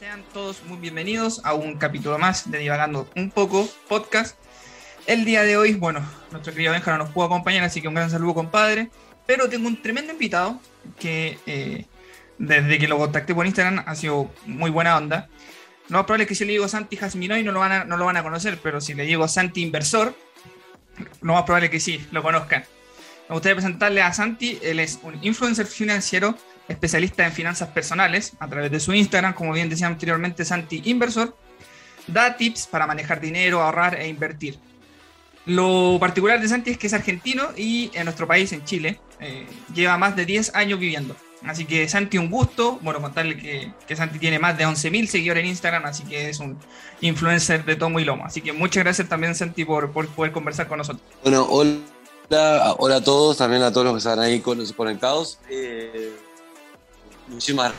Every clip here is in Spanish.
Sean todos muy bienvenidos a un capítulo más de Divagando un poco podcast. El día de hoy, bueno, nuestro querido Benja no nos pudo acompañar, así que un gran saludo, compadre. Pero tengo un tremendo invitado que eh, desde que lo contacté por Instagram ha sido muy buena onda. Lo más probable es que si le digo Santi Jasminoy no lo, van a, no lo van a conocer, pero si le digo Santi Inversor, lo más probable es que sí, lo conozcan. Me gustaría presentarle a Santi, él es un influencer financiero, especialista en finanzas personales, a través de su Instagram, como bien decía anteriormente, Santi Inversor, da tips para manejar dinero, ahorrar e invertir. Lo particular de Santi es que es argentino y en nuestro país, en Chile, eh, lleva más de 10 años viviendo. Así que Santi, un gusto. Bueno, contarle que, que Santi tiene más de 11.000 seguidores en Instagram, así que es un influencer de tomo y lomo. Así que muchas gracias también, Santi, por, por poder conversar con nosotros. Bueno, hola, hola a todos, también a todos los que están ahí conectados. Eh, muchísimas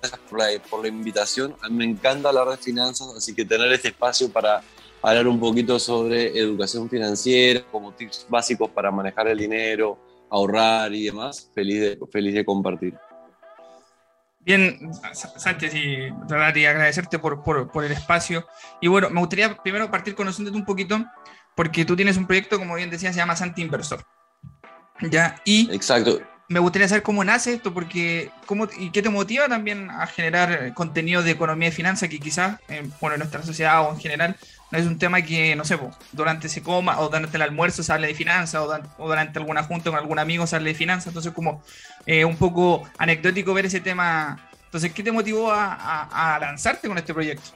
gracias por la, por la invitación. A mí me encanta hablar de finanzas, así que tener este espacio para hablar un poquito sobre educación financiera, como tips básicos para manejar el dinero, ahorrar y demás, feliz de, feliz de compartir. Bien, Sánchez, y agradecerte por, por, por, el espacio. Y bueno, me gustaría primero partir conociéndote un poquito, porque tú tienes un proyecto, como bien decía, se llama Santi Inversor. ¿Ya? Y Exacto. Me gustaría saber cómo nace esto, porque cómo, y qué te motiva también a generar contenido de economía y finanzas que quizás, eh, bueno, en nuestra sociedad o en general, no es un tema que, no sé, durante se coma o durante el almuerzo se hable de finanzas o, durante alguna junta con algún amigo se hable de finanzas. Entonces, como eh, un poco anecdótico ver ese tema. Entonces, ¿qué te motivó a, a, a, lanzarte con este proyecto?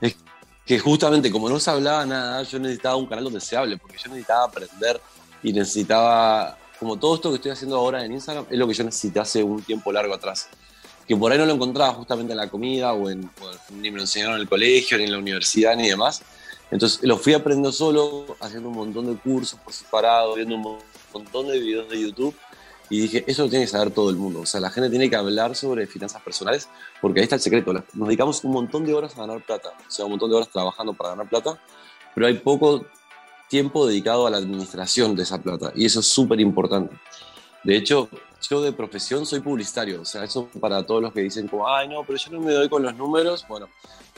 Es que justamente como no se hablaba nada, yo necesitaba un canal donde se hable, porque yo necesitaba aprender y necesitaba, como todo esto que estoy haciendo ahora en Instagram, es lo que yo necesité hace un tiempo largo atrás que por ahí no lo encontraba justamente en la comida o, en, o ni me lo enseñaron en el colegio, ni en la universidad, ni demás. Entonces lo fui aprendiendo solo, haciendo un montón de cursos por separado, viendo un montón de videos de YouTube y dije, eso lo tiene que saber todo el mundo. O sea, la gente tiene que hablar sobre finanzas personales porque ahí está el secreto. Nos dedicamos un montón de horas a ganar plata, o sea, un montón de horas trabajando para ganar plata, pero hay poco tiempo dedicado a la administración de esa plata y eso es súper importante. De hecho, yo de profesión soy publicitario, o sea, eso para todos los que dicen como, ay, no, pero yo no me doy con los números. Bueno,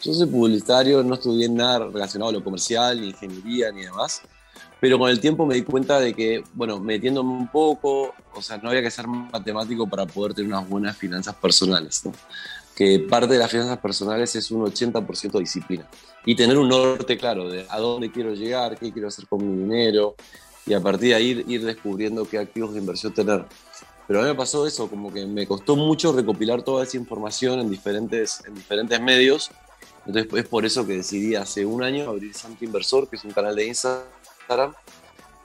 yo soy publicitario, no estudié nada relacionado a lo comercial, ni ingeniería, ni demás. Pero con el tiempo me di cuenta de que, bueno, metiéndome un poco, o sea, no había que ser matemático para poder tener unas buenas finanzas personales, ¿no? Que parte de las finanzas personales es un 80% disciplina. Y tener un norte claro de a dónde quiero llegar, qué quiero hacer con mi dinero, y a partir de ahí ir, ir descubriendo qué activos de inversión tener. Pero a mí me pasó eso, como que me costó mucho recopilar toda esa información en diferentes, en diferentes medios. Entonces es por eso que decidí hace un año abrir Santo Inversor, que es un canal de Instagram,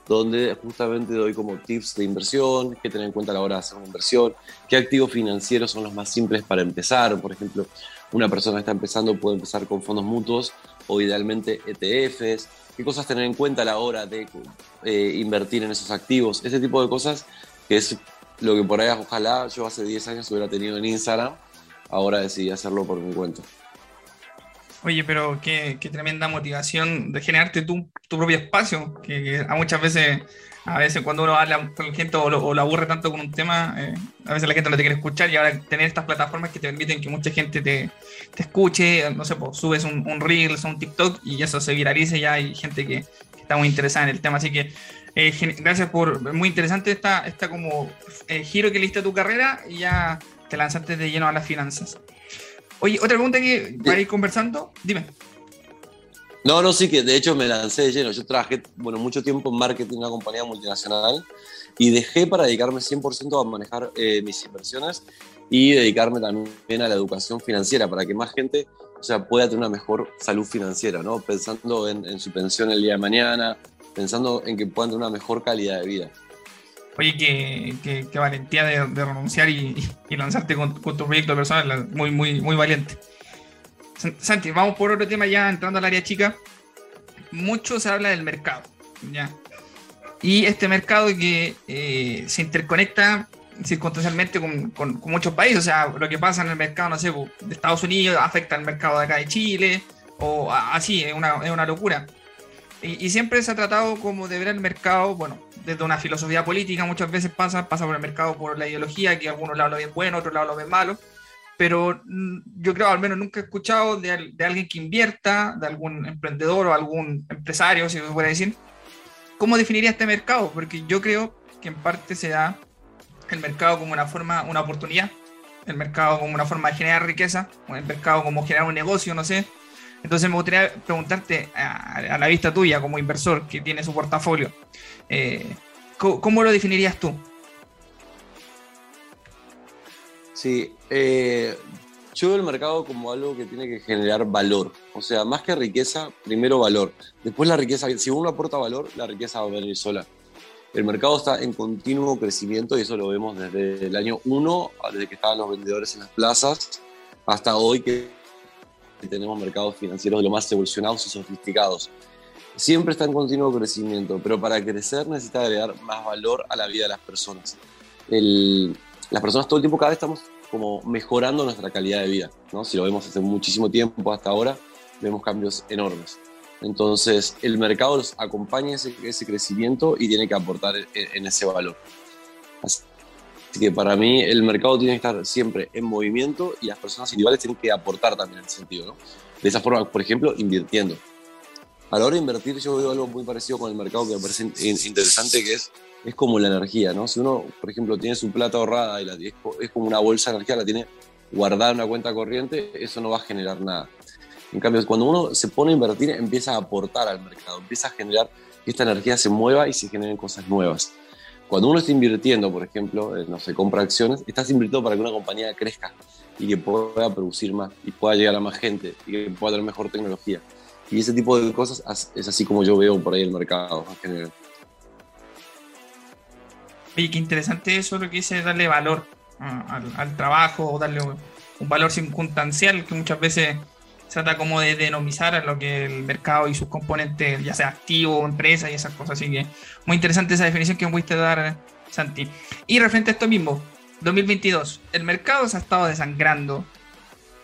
donde justamente doy como tips de inversión, qué tener en cuenta a la hora de hacer una inversión, qué activos financieros son los más simples para empezar. Por ejemplo, una persona que está empezando puede empezar con fondos mutuos o idealmente ETFs, qué cosas tener en cuenta a la hora de eh, invertir en esos activos, ese tipo de cosas que es lo que por ahí ojalá yo hace 10 años hubiera tenido en Instagram, ahora decidí hacerlo por mi cuenta. Oye, pero qué, tremenda motivación de generarte tu, tu propio espacio, que, a muchas veces, a veces cuando uno habla con gente o lo, aburre tanto con un tema, eh, a veces la gente no te quiere escuchar y ahora tener estas plataformas que te permiten que mucha gente te, te escuche, no sé, pues, subes un, un Reels o un TikTok y eso se viraliza y ya hay gente que, que está muy interesada en el tema, así que eh, gracias por, muy interesante esta, esta como eh, giro que le diste a tu carrera y ya te lanzaste de lleno a las finanzas. Oye, otra pregunta que para ir conversando, dime. No, no, sí que de hecho me lancé de lleno. Yo trabajé, bueno, mucho tiempo en marketing en una compañía multinacional y dejé para dedicarme 100% a manejar eh, mis inversiones y dedicarme también a la educación financiera para que más gente o sea, pueda tener una mejor salud financiera, ¿no? Pensando en, en su pensión el día de mañana, pensando en que puedan tener una mejor calidad de vida. Oye, qué, valentía de, renunciar y, lanzarte con, con, tu proyecto personal, muy, muy, muy valiente. Santi, vamos por otro tema ya entrando al área chica. Mucho se habla del mercado, ¿ya? Y este mercado que eh, se interconecta circunstancialmente con, muchos países, o sea, lo que pasa en el mercado, no sé, de Estados Unidos afecta al mercado de acá de Chile, o así, es una, es una locura. Y, y, siempre se ha tratado como de ver el mercado, bueno, desde una filosofía política muchas veces pasa, pasa por el mercado por la ideología, que algunos lados lo ven bueno, otros lados lo ven malo, pero mm, yo creo, al menos nunca he escuchado de, alguien que invierta, de algún emprendedor o algún empresario, si se puede decir, ¿cómo definiría este mercado? Porque yo creo que en parte se da el mercado como una forma, una oportunidad, el mercado como una forma de generar riqueza, el mercado como generar un negocio, no sé. Entonces me gustaría preguntarte a, la vista tuya como inversor que tiene su portafolio, eh, ¿cómo, lo definirías tú? Sí, eh, yo veo el mercado como algo que tiene que generar valor. O sea, más que riqueza, primero valor. Después la riqueza, si uno aporta valor, la riqueza va a venir sola. El mercado está en continuo crecimiento y eso lo vemos desde el año 1, desde que estaban los vendedores en las plazas, hasta hoy que tenemos mercados financieros de lo más evolucionados y sofisticados. Siempre está en continuo crecimiento, pero para crecer necesita agregar más valor a la vida de las personas. las personas todo el tiempo, cada vez estamos como mejorando nuestra calidad de vida. ¿no? Si lo vemos hace muchísimo tiempo hasta ahora, vemos cambios enormes. Entonces, el mercado los acompaña ese, ese crecimiento y tiene que aportar en, ese valor. Así que para mí el mercado tiene que estar siempre en movimiento y las personas individuales tienen que aportar también en ese sentido. ¿no? De esa forma, por ejemplo, invirtiendo. A la hora de invertir yo veo algo muy parecido con el mercado que me parece interesante, que es, es como la energía. ¿no? Si uno, por ejemplo, tiene su plata ahorrada y la, es, es como una bolsa de energía, la tiene guardada en una cuenta corriente, eso no va a generar nada. En cambio, cuando uno se pone a invertir, empieza a aportar al mercado, empieza a generar que esta energía se mueva y se generen cosas nuevas. Cuando uno está invirtiendo, por ejemplo, eh, no sé, compra acciones, estás invirtiendo para que una compañía crezca y que pueda producir más y pueda llegar a más gente y que pueda tener mejor tecnología. Y ese tipo de cosas es así como yo veo por ahí el mercado en general. Oye, qué interesante eso lo que dice darle valor al, al trabajo o darle un valor circunstancial que muchas veces trata como de denomizar a lo que el mercado y sus componentes, ya sea activo, empresa y esas cosas. Así que muy interesante esa definición que me pudiste dar, Santi. Y referente a esto mismo, 2022, el mercado se ha estado desangrando.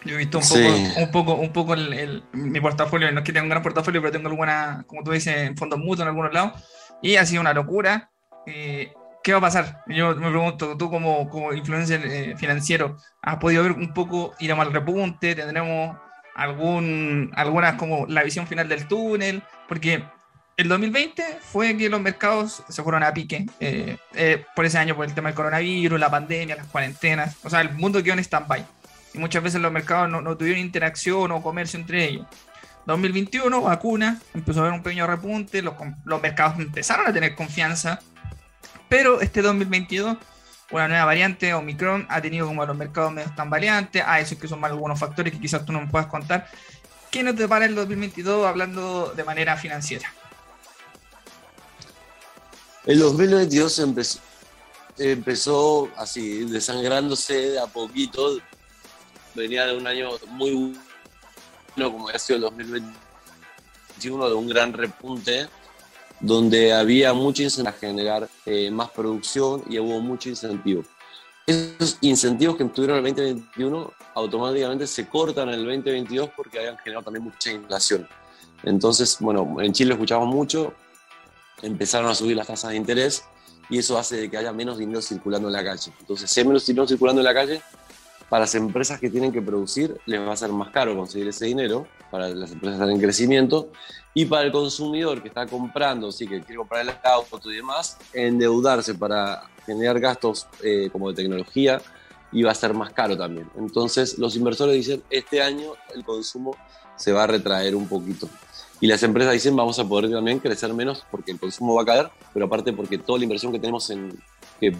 Yo he visto un poco, un poco, un poco el, mi portafolio, no es que tenga un gran portafolio, pero tengo alguna, como tú dices, fondos mutuos en algunos lados, y ha sido una locura. Eh, ¿Qué va a pasar? Yo me pregunto, tú como, como influencer eh, financiero, ¿has podido ver un poco, ir a mal repunte? ¿Tendremos algún, algunas como la visión final del túnel, porque el 2020 fue que los mercados se fueron a pique eh, eh, por ese año, por el tema del coronavirus, la pandemia, las cuarentenas, o sea, el mundo quedó en stand-by. Y muchas veces los mercados no, no, tuvieron interacción o comercio entre ellos. 2021, vacuna, empezó a haber un pequeño repunte, los, los mercados empezaron a tener confianza, pero este 2022 una nueva variante, Omicron, ha tenido como los mercados medio tambaleantes, a eso que son más algunos factores que quizás tú no me puedas contar. ¿Qué nos depara el 2022 hablando de manera financiera? El 2022 empezó, empezó así, desangrándose de a poquito. Venía de un año muy bueno, como ha sido el 2021, de un gran repunte donde había mucho incentivo a generar eh, más producción y hubo mucho incentivo. Esos incentivos que tuvieron el 2021 automáticamente se cortan en el 2022 porque habían generado también mucha inflación. Entonces, bueno, en Chile lo escuchamos mucho, empezaron a subir las tasas de interés y eso hace que haya menos dinero circulando en la calle. Entonces, si hay menos dinero circulando en la calle, para las empresas que tienen que producir les va a ser más caro conseguir ese dinero, para las empresas que están en crecimiento, y para el consumidor que está comprando, sí, que quiere comprar el auto y demás, endeudarse para generar gastos eh, como de tecnología y va a ser más caro también. Entonces los inversores dicen, este año el consumo se va a retraer un poquito. Y las empresas dicen, vamos a poder también crecer menos porque el consumo va a caer, pero aparte porque toda la inversión que tenemos en, que,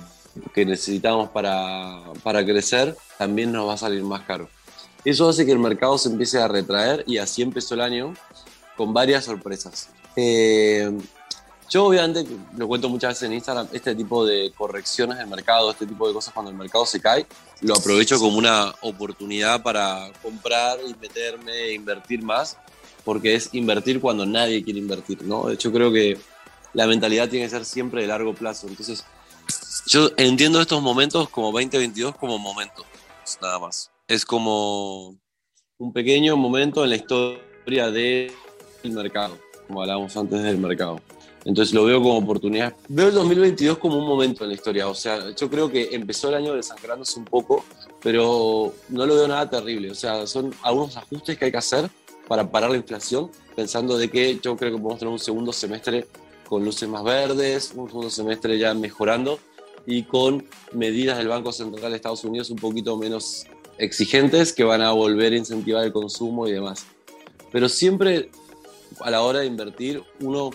que necesitamos para, para crecer también nos va a salir más caro. Eso hace que el mercado se empiece a retraer y así empezó el año con varias sorpresas. Eh, yo obviamente, lo cuento muchas veces en Instagram, este tipo de correcciones del mercado, este tipo de cosas cuando el mercado se cae, lo aprovecho como una oportunidad para comprar y meterme e invertir más, porque es invertir cuando nadie quiere invertir, ¿no? Yo creo que la mentalidad tiene que ser siempre de largo plazo. Entonces, yo entiendo estos momentos como 2022 como momentos, nada más. Es como un pequeño momento en la historia de el mercado, como hablábamos antes del mercado. Entonces lo veo como oportunidad. Veo el 2022 como un momento en la historia. O sea, yo creo que empezó el año desangrándose un poco, pero no lo veo nada terrible. O sea, son algunos ajustes que hay que hacer para parar la inflación, pensando de que yo creo que podemos tener un segundo semestre con luces más verdes, un segundo semestre ya mejorando y con medidas del Banco Central de Estados Unidos un poquito menos exigentes que van a volver a incentivar el consumo y demás. Pero siempre a la hora de invertir, uno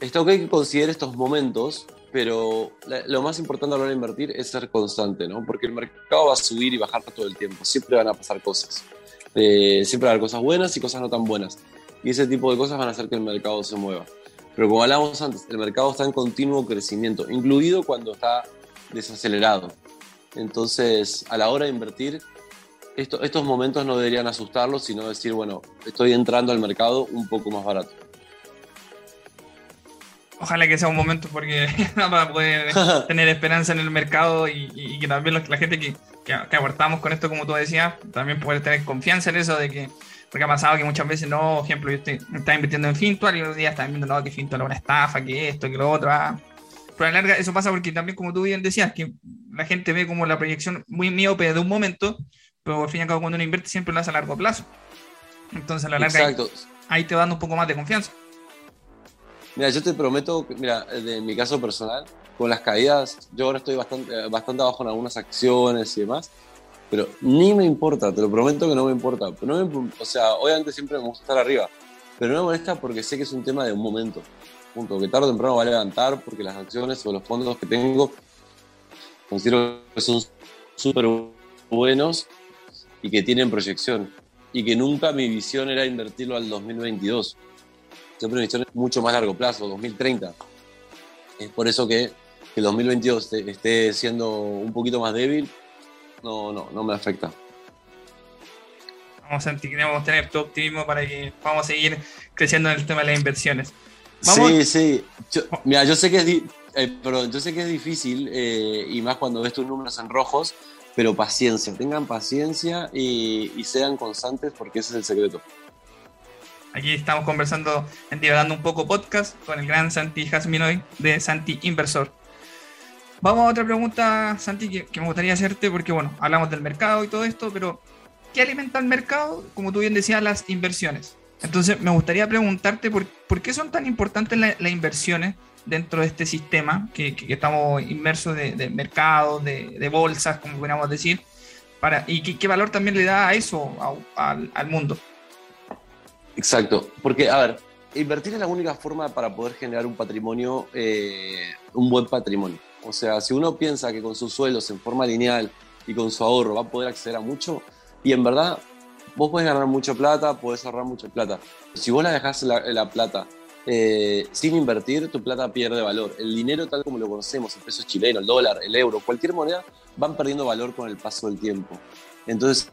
está ok que considere estos momentos, pero lo más importante a la hora de invertir es ser constante, ¿no? Porque el mercado va a subir y bajar todo el tiempo, siempre van a pasar cosas. Eh, siempre va a haber cosas buenas y cosas no tan buenas. Y ese tipo de cosas van a hacer que el mercado se mueva. Pero como hablábamos antes, el mercado está en continuo crecimiento, incluido cuando está desacelerado. Entonces, a la hora de invertir, estos momentos no deberían asustarlos, sino decir, bueno, estoy entrando al mercado un poco más barato. Ojalá que sea un momento porque para poder tener esperanza en el mercado y, que también la gente que, que, aportamos con esto, como tú decías, también poder tener confianza en eso de que, porque ha pasado que muchas veces, no, ejemplo, yo estoy, estaba invirtiendo en Fintual y unos días están viendo, no, que Fintual es una estafa, que esto, que lo otro, ah. pero a la larga eso pasa porque también, como tú bien decías, que la gente ve como la proyección muy miope de un momento, pero al fin y al cabo cuando uno invierte siempre lo hace a largo plazo. Entonces a la larga ahí, ahí te va dando un poco más de confianza. Mira, yo te prometo, mira, de mi caso personal, con las caídas, yo ahora estoy bastante, bastante abajo en algunas acciones y demás, pero ni me importa, te lo prometo que no me importa. No o sea, obviamente siempre me gusta estar arriba, pero no me molesta porque sé que es un tema de un momento. Punto, que tarde o temprano va a levantar porque las acciones o los fondos que tengo considero que son súper buenos y que tienen proyección. Y que nunca mi visión era invertirlo al 2022 siempre una historia mucho más largo plazo, 2030. Es por eso que, el 2022 esté, siendo un poquito más débil, no, no, no me afecta. Vamos a queremos tener tu optimismo para que podamos seguir creciendo en el tema de las inversiones. Sí, sí. mira, yo sé que es, eh, yo sé que es difícil eh, y más cuando ves tus números en rojos, pero paciencia, tengan paciencia y, y sean constantes porque ese es el secreto. Aquí estamos conversando en Divagando un poco podcast con el gran Santi Jasminoy de Santi Inversor. Vamos a otra pregunta, Santi, que, me gustaría hacerte, porque bueno, hablamos del mercado y todo esto, pero ¿qué alimenta el mercado? Como tú bien decías, las inversiones. Entonces, me gustaría preguntarte por, qué son tan importantes las inversiones dentro de este sistema que, estamos inmersos de, de mercados, de, bolsas, como podríamos decir, y qué, valor también le da a eso al mundo. Exacto, porque, a ver, invertir es la única forma para poder generar un patrimonio, eh, un buen patrimonio. O sea, si uno piensa que con sus sueldos en forma lineal y con su ahorro va a poder acceder a mucho, y en verdad vos podés ganar mucha plata, podés ahorrar mucha plata. Si vos la dejás la, plata eh, sin invertir, tu plata pierde valor. El dinero tal como lo conocemos, el peso chileno, el dólar, el euro, cualquier moneda, van perdiendo valor con el paso del tiempo. Entonces,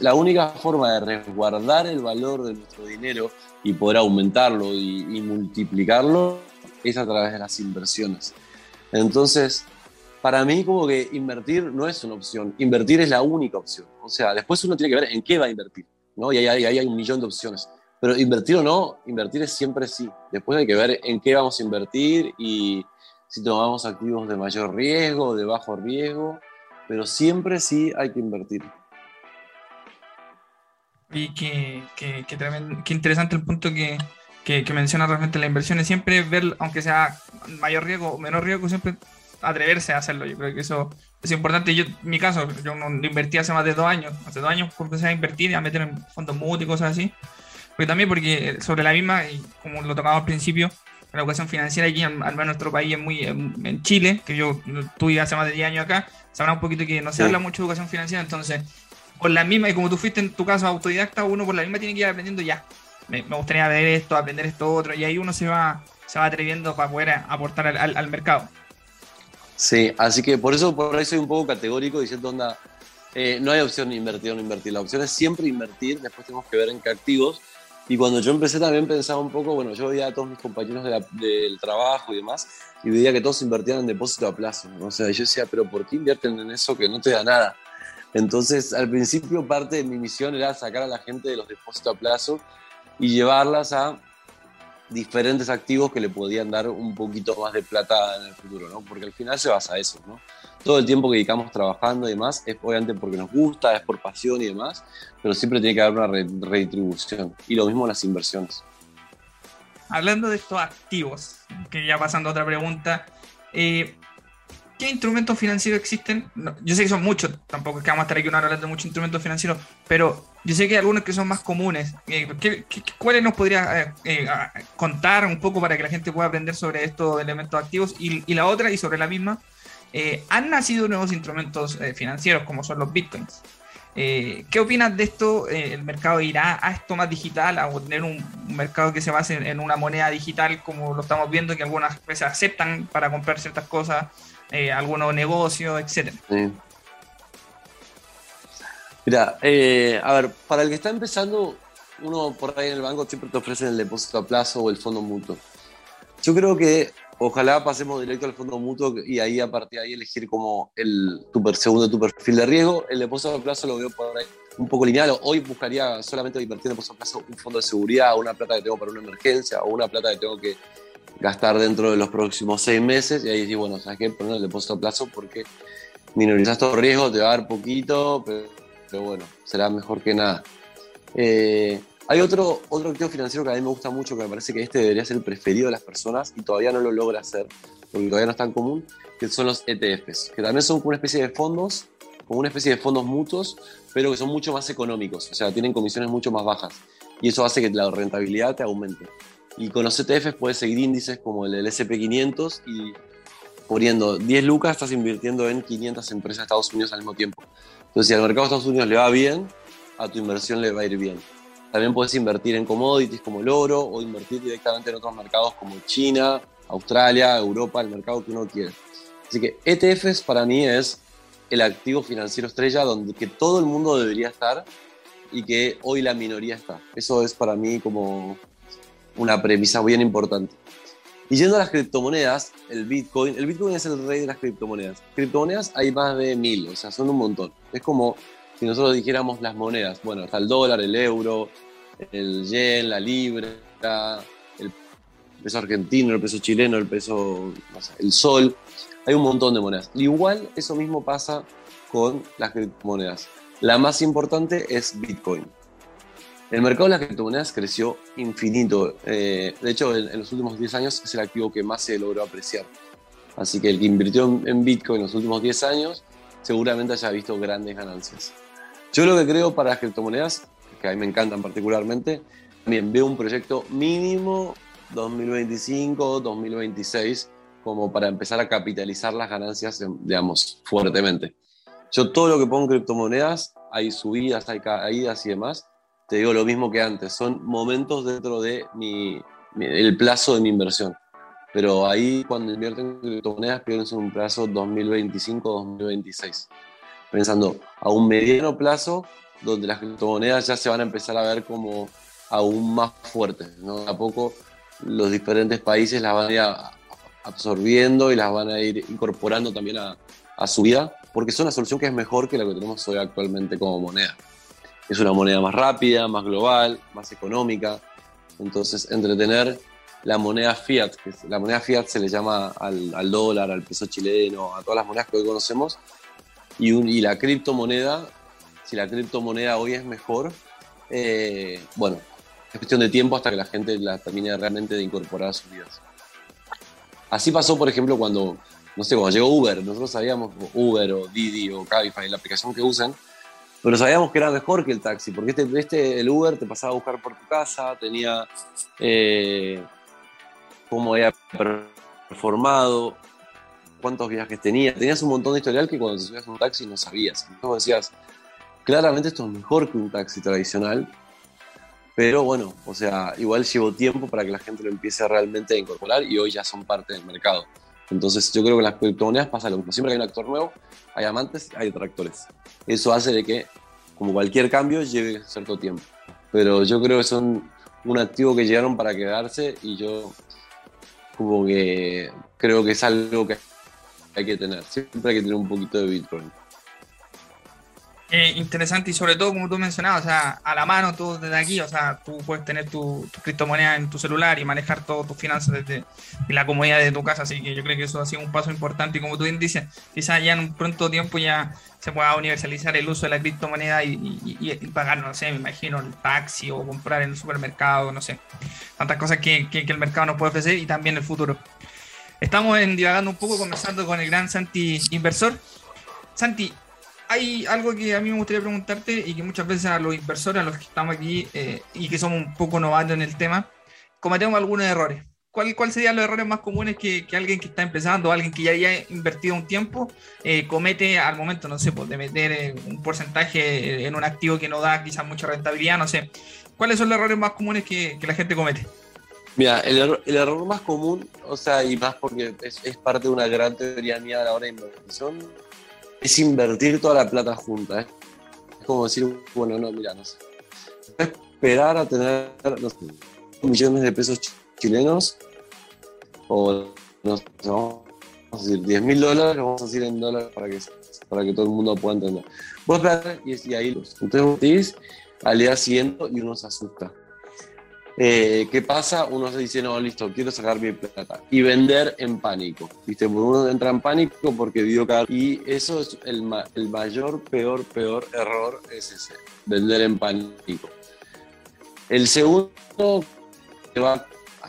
la única forma de resguardar el valor de nuestro dinero y poder aumentarlo y, multiplicarlo es a través de las inversiones. Entonces, para mí como que invertir no es una opción, invertir es la única opción. O sea, después uno tiene que ver en qué va a invertir, ¿no? Y ahí, hay un millón de opciones. Pero invertir o no, invertir es siempre sí. Después hay que ver en qué vamos a invertir y si tomamos activos de mayor riesgo, de bajo riesgo, pero siempre sí hay que invertir. Y que, que, que, interesante el punto que, que, menciona realmente la inversión es siempre ver, aunque sea mayor riesgo o menor riesgo, siempre atreverse a hacerlo. Yo creo que eso es importante. Yo, en mi caso, yo no invertí hace más de dos años. Hace dos años empecé a invertir y a meter en fondos MUT y cosas así. Pero también porque sobre la misma, y como lo tocaba al principio, la educación financiera aquí, al menos en nuestro país, es muy en, Chile, que yo estuve hace más de 10 años acá, sabrá un poquito que no se habla mucho de educación financiera, entonces por la misma, y como tú fuiste en tu caso autodidacta, uno por la misma tiene que ir aprendiendo ya. Me, gustaría ver esto, aprender esto otro, y ahí uno se va, se va atreviendo para poder aportar al, mercado. Sí, así que por eso, por ahí soy un poco categórico diciendo, onda, eh, no hay opción de invertir o no invertir. La opción es siempre invertir, después tenemos que ver en qué activos. Y cuando yo empecé también pensaba un poco, bueno, yo veía a todos mis compañeros del trabajo y demás, y veía que todos invertían en depósito a plazo. O sea, yo decía, pero ¿por qué invierten en eso que no te da nada? Entonces, al principio parte de mi misión era sacar a la gente de los depósitos a plazo y llevarlas a diferentes activos que le podían dar un poquito más de plata en el futuro, ¿no? Porque al final se basa eso, ¿no? Todo el tiempo que dedicamos trabajando y demás es obviamente porque nos gusta, es por pasión y demás, pero siempre tiene que haber una redistribución. Y lo mismo las inversiones. Hablando de estos activos, que ya pasando a otra pregunta, eh, ¿qué instrumentos financieros existen? yo sé que son muchos, tampoco es que vamos a estar aquí una hora hablando de muchos instrumentos financieros, pero yo sé que hay algunos que son más comunes. Eh, cuáles nos podría eh, eh, contar un poco para que la gente pueda aprender sobre estos elementos activos? Y, la otra, y sobre la misma, han nacido nuevos instrumentos financieros como son los bitcoins. ¿Qué opinas de esto? ¿El mercado irá a esto más digital, a tener un, mercado que se base en, una moneda digital como lo estamos viendo, que algunas veces aceptan para comprar ciertas cosas? Eh, algunos negocios, etcétera. Mira, eh, a ver, para el que está empezando, uno por ahí en el banco siempre te ofrecen el depósito a plazo o el fondo mutuo. Yo creo que ojalá pasemos directo al fondo mutuo y ahí a partir de ahí elegir como el tu segundo tu perfil de riesgo. El depósito a plazo lo veo por ahí un poco lineal. Hoy buscaría solamente invertir en depósito a plazo un fondo de seguridad, una plata que tengo para una emergencia o una plata que tengo que gastar dentro de los próximos seis meses y ahí decís, bueno, ¿sabes qué? Poner el depósito a plazo porque minorizas todo riesgo, te va a dar poquito, pero, bueno, será mejor que nada. Eh, hay otro, otro activo financiero que a mí me gusta mucho, que me parece que este debería ser el preferido de las personas y todavía no lo logra hacer, porque todavía no es tan común, que son los ETFs, que también son como una especie de fondos, como una especie de fondos mutuos, pero que son mucho más económicos, o sea, tienen comisiones mucho más bajas. Y eso hace que la rentabilidad te aumente. Y con los ETFs puedes seguir índices como el del SP500 y poniendo 10 lucas estás invirtiendo en 500 empresas de Estados Unidos al mismo tiempo. Entonces, si al mercado de Estados Unidos le va bien, a tu inversión le va a ir bien. También puedes invertir en commodities como el oro o invertir directamente en otros mercados como China, Australia, Europa, el mercado que uno quiere. Así que ETFs para mí es el activo financiero estrella donde que todo el mundo debería estar y que hoy la minoría está. Eso es para mí como una premisa bien importante. Y yendo a las criptomonedas, el Bitcoin, el Bitcoin es el rey de las criptomonedas. Criptomonedas hay más de mil, o sea, son un montón. Es como si nosotros dijéramos las monedas. Bueno, está el dólar, el euro, el yen, la libra, el peso argentino, el peso chileno, el peso, el sol. Hay un montón de monedas. Igual eso mismo pasa con las criptomonedas. La más importante es Bitcoin. El mercado de las criptomonedas creció infinito. Eh, de hecho, en, los últimos 10 años es el activo que más se logró apreciar. Así que el que invirtió en, Bitcoin en los últimos 10 años seguramente haya visto grandes ganancias. Yo lo que creo para las criptomonedas, que a mí me encantan particularmente, también veo un proyecto mínimo 2025, 2026, como para empezar a capitalizar las ganancias, digamos, fuertemente. Yo todo lo que pongo en criptomonedas, hay subidas, hay caídas y demás, te digo lo mismo que antes, son momentos dentro de mi, el plazo de mi inversión. Pero ahí cuando invierto en criptomonedas pienso en un plazo 2025-2026, pensando a un mediano plazo donde las criptomonedas ya se van a empezar a ver como aún más fuertes. ¿no? A poco los diferentes países las van a ir absorbiendo y las van a ir incorporando también a, a su vida, porque es una solución que es mejor que la que tenemos hoy actualmente como moneda es una moneda más rápida, más global, más económica. Entonces, entretener la moneda fiat, que la moneda fiat se le llama al, dólar, al peso chileno, a todas las monedas que hoy conocemos, y, y la criptomoneda, si la criptomoneda hoy es mejor, eh, bueno, es cuestión de tiempo hasta que la gente la termine realmente de incorporar a sus vidas. Así pasó, por ejemplo, cuando, no sé, cuando llegó Uber, nosotros sabíamos Uber o Didi o Cabify, la aplicación que usan, pero sabíamos que era mejor que el taxi, porque este, este el Uber te pasaba a buscar por tu casa, tenía eh, cómo había performado, cuántos viajes tenía, tenías un montón de historial que cuando te subías a un taxi no sabías. Entonces decías, claramente esto es mejor que un taxi tradicional, pero bueno, o sea, igual llevó tiempo para que la gente lo empiece realmente a incorporar y hoy ya son parte del mercado. Entonces yo creo que las criptomonedas pasa lo mismo. Siempre hay un actor nuevo, hay amantes, hay detractores. Eso hace de que, como cualquier cambio, lleve cierto tiempo. Pero yo creo que son un activo que llegaron para quedarse y yo como que creo que es algo que hay que tener. Siempre hay que tener un poquito de Bitcoin. Eh, interesante y sobre todo, como tú mencionabas, o sea, a la mano todo desde aquí, o sea, tú puedes tener tu, criptomoneda en tu celular y manejar todo tus finanzas desde la comodidad de tu casa, así que yo creo que eso ha sido un paso importante y como tú bien dices, quizás ya en un pronto tiempo ya se pueda universalizar el uso de la criptomoneda y, pagar, no sé, me imagino, el taxi o comprar en el supermercado, no sé, tantas cosas que, que, que el mercado nos puede ofrecer y también el futuro. Estamos en, divagando un poco, conversando con el gran Santi Inversor. Santi, hay algo que a mí me gustaría preguntarte y que muchas veces a los inversores, a los que estamos aquí eh, y que somos un poco novatos en el tema, cometemos algunos errores. ¿Cuáles cuál serían los errores más comunes que, que, alguien que está empezando, alguien que ya haya invertido un tiempo, eh, comete al momento, no sé, pues, de meter eh, un porcentaje en un activo que no da quizás mucha rentabilidad, no sé? ¿Cuáles son los errores más comunes que, que la gente comete? Mira, el, error, el error más común, o sea, y más porque es, es parte de una gran teoría mía a la hora de inversión, es invertir toda la plata junta. ¿eh? Es como decir, bueno, no, mira, no sé. Esperar a tener no sé, millones de pesos chilenos o no sé, vamos a decir 10 mil dólares, vamos a decir en dólares para que, para que todo el mundo pueda entender. Vos esperar y, y ahí los. Vos al día siguiente y uno se asusta. Eh, ¿Qué pasa? Uno se dice, no, listo, quiero sacar mi plata. Y vender en pánico. ¿Viste? Uno entra en pánico porque vio que... Y eso es el, el mayor, peor, peor error, es ese, vender en pánico. El segundo te va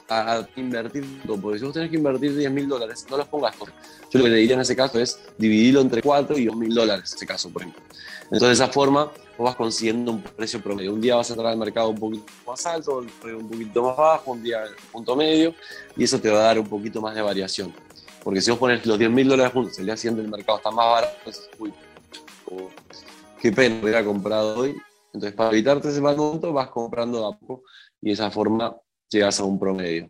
a, invertir, porque si vos tenés que invertir 10 mil dólares, no los pongas todos. Yo lo que le diría en ese caso es dividirlo entre 4 y 2 mil dólares, en ese caso, por ejemplo. Entonces, de esa forma, vos vas consiguiendo un precio promedio. Un día vas a entrar al mercado un poquito más alto, un poquito más bajo, un día punto medio, y eso te va a dar un poquito más de variación. Porque si vos pones los 10 mil dólares juntos, el día siguiente el mercado está más barato, entonces, uy, qué pena hubiera comprado hoy. Entonces, para evitarte ese mal momento, vas comprando a poco y de esa forma llegas a un promedio.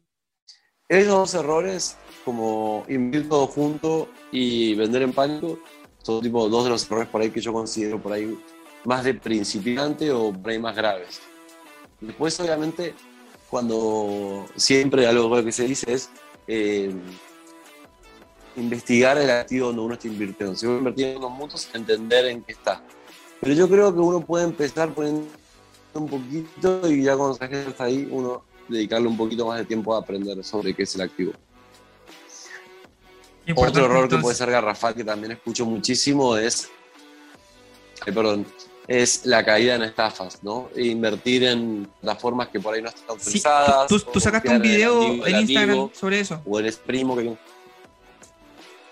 Esos dos errores, como invertir todo junto y vender en pánico, son tipo dos de los errores por ahí que yo considero por ahí más de principiante o por ahí más graves. Después, obviamente, cuando siempre algo que se dice es eh, investigar el activo donde uno está invirtiendo. Si uno invertir en unos mutuos, entender en qué está. Pero yo creo que uno puede empezar poniendo un poquito y ya cuando se está ahí, uno dedicarle un poquito más de tiempo a aprender sobre qué es el activo. Otro error que puede ser garrafal que también escucho muchísimo es, perdón, es la caída en estafas, ¿no? E invertir en las formas que por ahí no están autorizadas. Sí, tú, sacaste un video en Instagram sobre eso. O eres primo que...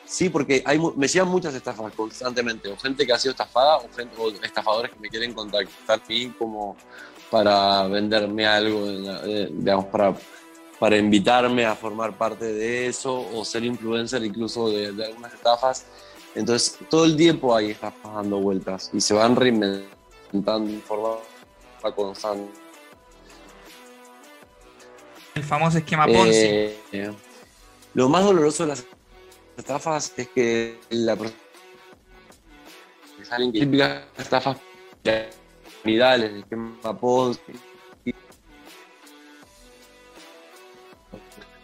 Sí, porque hay, me llegan muchas estafas constantemente, o gente que ha sido estafada, o, estafadores que me quieren contactar a mí como para venderme algo, digamos, para, para invitarme a formar parte de eso, o ser influencer incluso de, de algunas estafas entonces, todo el tiempo ahí estás dando vueltas y se van reinventando de forma constante. El famoso esquema Ponzi. Eh, lo más doloroso de las estafas es que la que típicas estafas piramidales, el esquema Ponzi,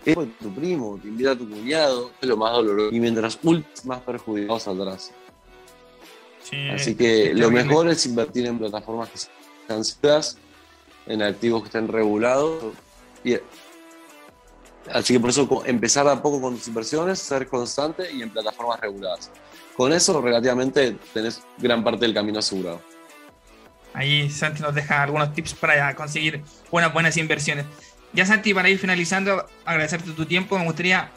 es tu primo, te invita a tu cuñado, es lo más doloroso. Y mientras más perjudicados saldrás. Así que lo mejor es invertir en plataformas que sean seguras, en activos que estén regulados. Y, así que por eso empezar a poco con tus inversiones, ser constante y en plataformas reguladas. Con eso relativamente tenés gran parte del camino asegurado. Ahí Santi nos deja algunos tips para conseguir buenas, buenas inversiones. Ya Santi, para ir finalizando, agradecerte tu tiempo. Me gustaría,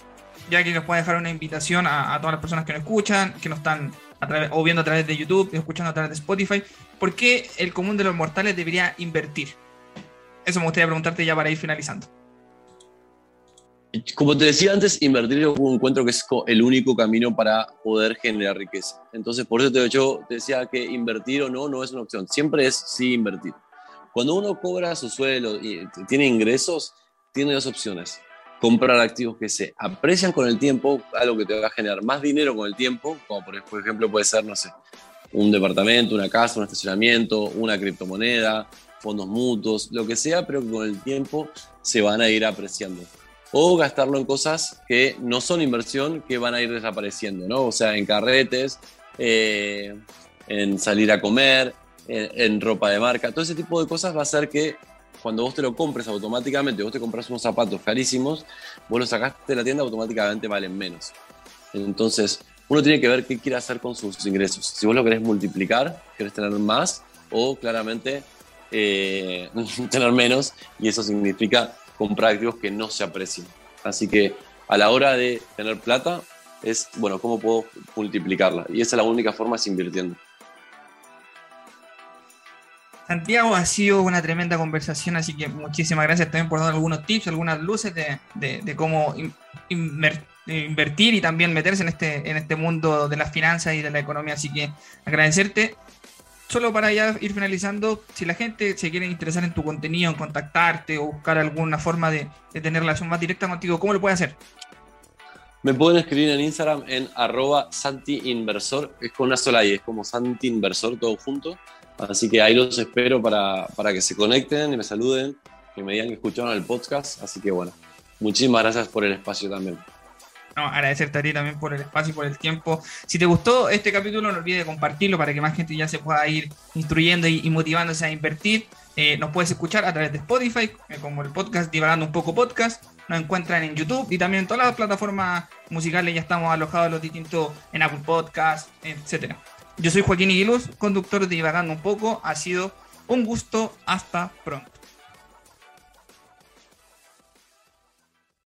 ya que nos puedes dejar una invitación a, todas las personas que nos escuchan, que nos están a través, o viendo a través de YouTube, escuchando a través de Spotify, ¿por qué el común de los mortales debería invertir? Eso me gustaría preguntarte ya para ir finalizando. Como te decía antes, invertir yo encuentro que es el único camino para poder generar riqueza. Entonces, por eso te, yo te decía que invertir o no no es una opción. Siempre es sí invertir. Cuando uno cobra su suelo y tiene ingresos, tiene dos opciones. Comprar activos que se aprecian con el tiempo, algo que te va a generar más dinero con el tiempo, como por ejemplo puede ser, no sé, un departamento, una casa, un estacionamiento, una criptomoneda, fondos mutuos, lo que sea, pero que con el tiempo se van a ir apreciando. O gastarlo en cosas que no son inversión, que van a ir desapareciendo, ¿no? O sea, en carretes, eh, en salir a comer, en, ropa de marca. Todo ese tipo de cosas va a hacer que cuando vos te lo compres automáticamente, vos te compras unos zapatos carísimos, vos los sacaste de la tienda, automáticamente valen menos. Entonces, uno tiene que ver qué quiere hacer con sus ingresos. Si vos lo querés multiplicar, querés tener más, o claramente eh, tener menos, y eso significa comprar activos que no se aprecien. Así que a la hora de tener plata, es, bueno, ¿cómo puedo multiplicarla? Y esa es la única forma, es invirtiendo. Santiago, ha sido una tremenda conversación, así que muchísimas gracias también por dar algunos tips, algunas luces de, cómo invertir y también meterse en este, en este mundo de las finanzas y de la economía. Así que agradecerte. Solo para ya ir finalizando, si la gente se quiere interesar en tu contenido, en contactarte o buscar alguna forma de, tener relación más directa contigo, ¿cómo lo puede hacer? Me pueden escribir en Instagram en arroba santiinversor, es con una sola I, es como Santi Inversor todo junto. Así que ahí los espero para, para que se conecten y me saluden, que me digan que escucharon el podcast. Así que bueno, muchísimas gracias por el espacio también. No, agradecerte a ti también por el espacio y por el tiempo. Si te gustó este capítulo, no olvides compartirlo para que más gente ya se pueda ir instruyendo y, motivándose a invertir. Eh, nos puedes escuchar a través de Spotify, eh, como el podcast Divagando un poco podcast. Nos encuentran en YouTube y también en todas las plataformas musicales. Ya estamos alojados los distintos en Apple Podcast, etcétera. Yo soy Joaquín Iguiluz, conductor de Divagando un poco. Ha sido un gusto. Hasta pronto.